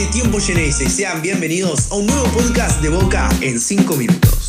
de Tiempo Geneise, sean bienvenidos a un nuevo podcast de Boca en 5 minutos.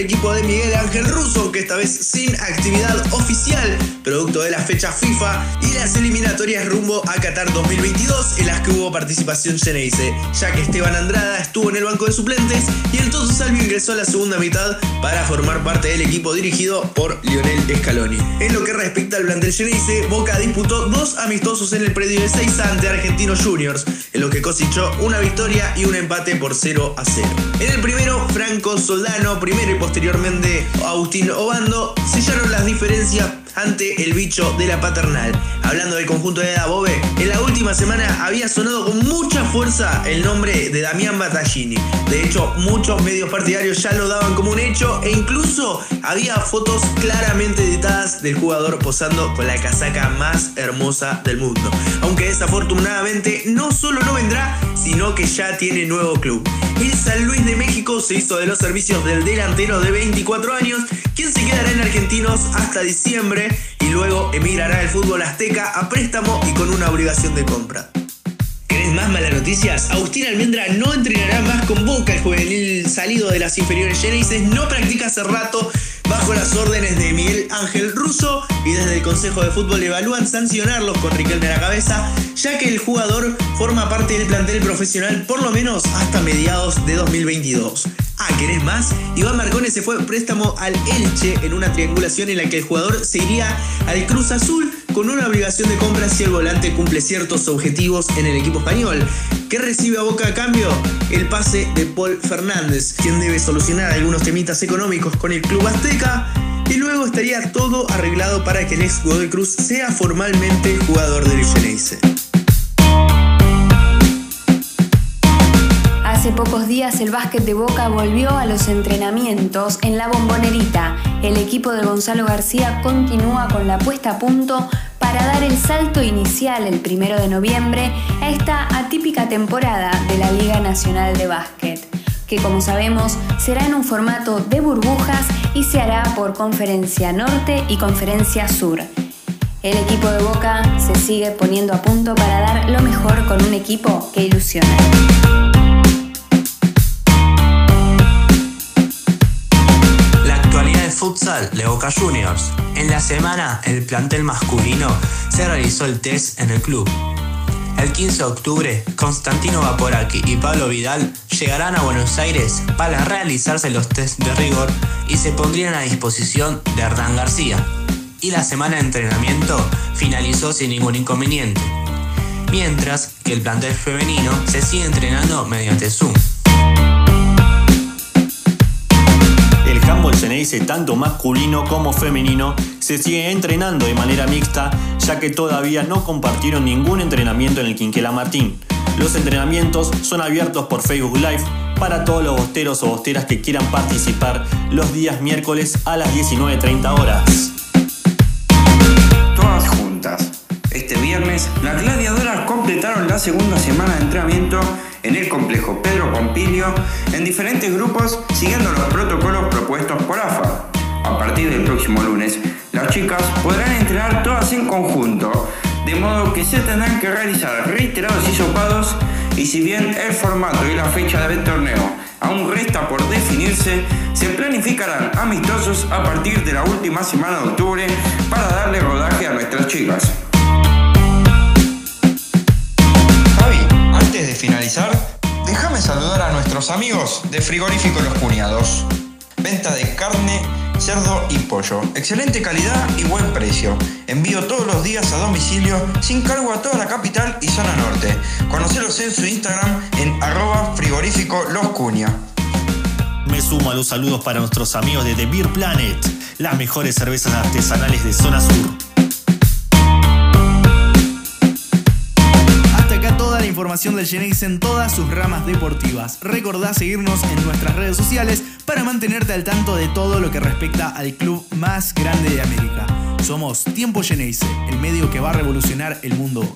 Equipo de Miguel Ángel Russo, que esta vez sin actividad oficial, producto de la fecha FIFA y las eliminatorias rumbo a Qatar 2022, en las que hubo participación Geneise, ya que Esteban Andrada estuvo en el banco de suplentes y el Toto Salvio ingresó a la segunda mitad para formar parte del equipo dirigido por Lionel Scaloni. En lo que respecta al plantel Geneise, Boca disputó dos amistosos en el predio de 6 ante Argentinos Juniors, en lo que cosechó una victoria y un empate por 0 a 0. En el primero, Franco Soldano, primero y posteriormente Agustín Obando, sellaron las diferencias ante el bicho de la paternal. Hablando del conjunto de Dabove, en la última semana había sonado con mucha fuerza el nombre de Damián Battaglini. De hecho, muchos medios partidarios ya lo daban como un hecho e incluso había fotos claramente editadas del jugador posando con la casaca más hermosa del mundo. Aunque desafortunadamente no solo no vendrá, sino que ya tiene nuevo club. El San Luis de México se hizo de los servicios del delantero de 24 años, quien se quedará en Argentinos hasta diciembre y luego emigrará al fútbol azteca a préstamo y con una obligación de compra. ¿Querés más malas noticias? Agustín Almendra no entrenará más con Boca. El juvenil salido de las inferiores Genesis no practica hace rato bajo las órdenes de Miguel Ángel Russo y desde el Consejo de Fútbol evalúan sancionarlos con Riquelme a la cabeza, ya que el jugador forma parte del plantel profesional por lo menos hasta mediados de 2022. Ah, ¿querés más? Iván Marcones se fue préstamo al Elche en una triangulación en la que el jugador se iría al Cruz Azul con una obligación de compra si el volante cumple ciertos objetivos en el equipo español. ¿Qué recibe a Boca a cambio? El pase de Paul Fernández, quien debe solucionar algunos temitas económicos con el club azteca y luego estaría todo arreglado para que el ex Godoy Cruz sea formalmente jugador del Geneise. Hace pocos días el básquet de Boca volvió a los entrenamientos en la bombonerita. El equipo de Gonzalo García continúa con la puesta a punto para dar el salto inicial el primero de noviembre a esta atípica temporada de la Liga Nacional de Básquet, que como sabemos será en un formato de burbujas y se hará por Conferencia Norte y Conferencia Sur. El equipo de Boca se sigue poniendo a punto para dar lo mejor con un equipo que ilusiona. futsal de Boca Juniors. En la semana, el plantel masculino se realizó el test en el club. El 15 de octubre, Constantino Vaporaki y Pablo Vidal llegarán a Buenos Aires para realizarse los test de rigor y se pondrían a disposición de Hernán García. Y la semana de entrenamiento finalizó sin ningún inconveniente. Mientras que el plantel femenino se sigue entrenando mediante Zoom. Geneise, tanto masculino como femenino, se sigue entrenando de manera mixta, ya que todavía no compartieron ningún entrenamiento en el Quinquela Martín. Los entrenamientos son abiertos por Facebook Live para todos los bosteros o bosteras que quieran participar los días miércoles a las 19.30 horas. Este viernes, las gladiadoras completaron la segunda semana de entrenamiento en el complejo Pedro Pompilio en diferentes grupos siguiendo los protocolos propuestos por AFA. A partir del próximo lunes, las chicas podrán entrenar todas en conjunto, de modo que se tendrán que realizar reiterados hisopados y si bien el formato y la fecha del torneo aún resta por definirse, se planificarán amistosos a partir de la última semana de octubre para darle rodaje a nuestras chicas. Amigos de Frigorífico Los Cuñados. Venta de carne, cerdo y pollo. Excelente calidad y buen precio. Envío todos los días a domicilio sin cargo a toda la capital y zona norte. Conocelos en su Instagram en arroba frigorífico Los. Me sumo a los saludos para nuestros amigos de The Beer Planet, las mejores cervezas artesanales de zona sur. Información del Genesis en todas sus ramas deportivas. Recordá seguirnos en nuestras redes sociales para mantenerte al tanto de todo lo que respecta al club más grande de América. Somos Tiempo Geneise, el medio que va a revolucionar el mundo